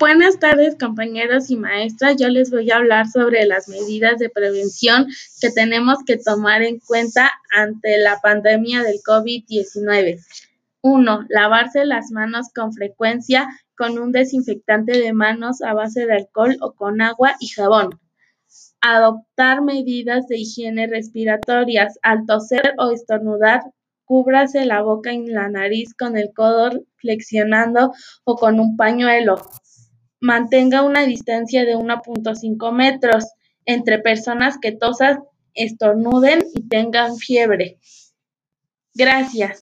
Buenas tardes, compañeros y maestras. Yo les voy a hablar sobre las medidas de prevención que tenemos que tomar en cuenta ante la pandemia del COVID-19. 1. Lavarse las manos con frecuencia con un desinfectante de manos a base de alcohol o con agua y jabón. Adoptar medidas de higiene respiratorias. Al toser o estornudar, cúbrase la boca y la nariz con el codo flexionando o con un pañuelo. Mantenga una distancia de 1.5 metros entre personas que tosan, estornuden y tengan fiebre. Gracias.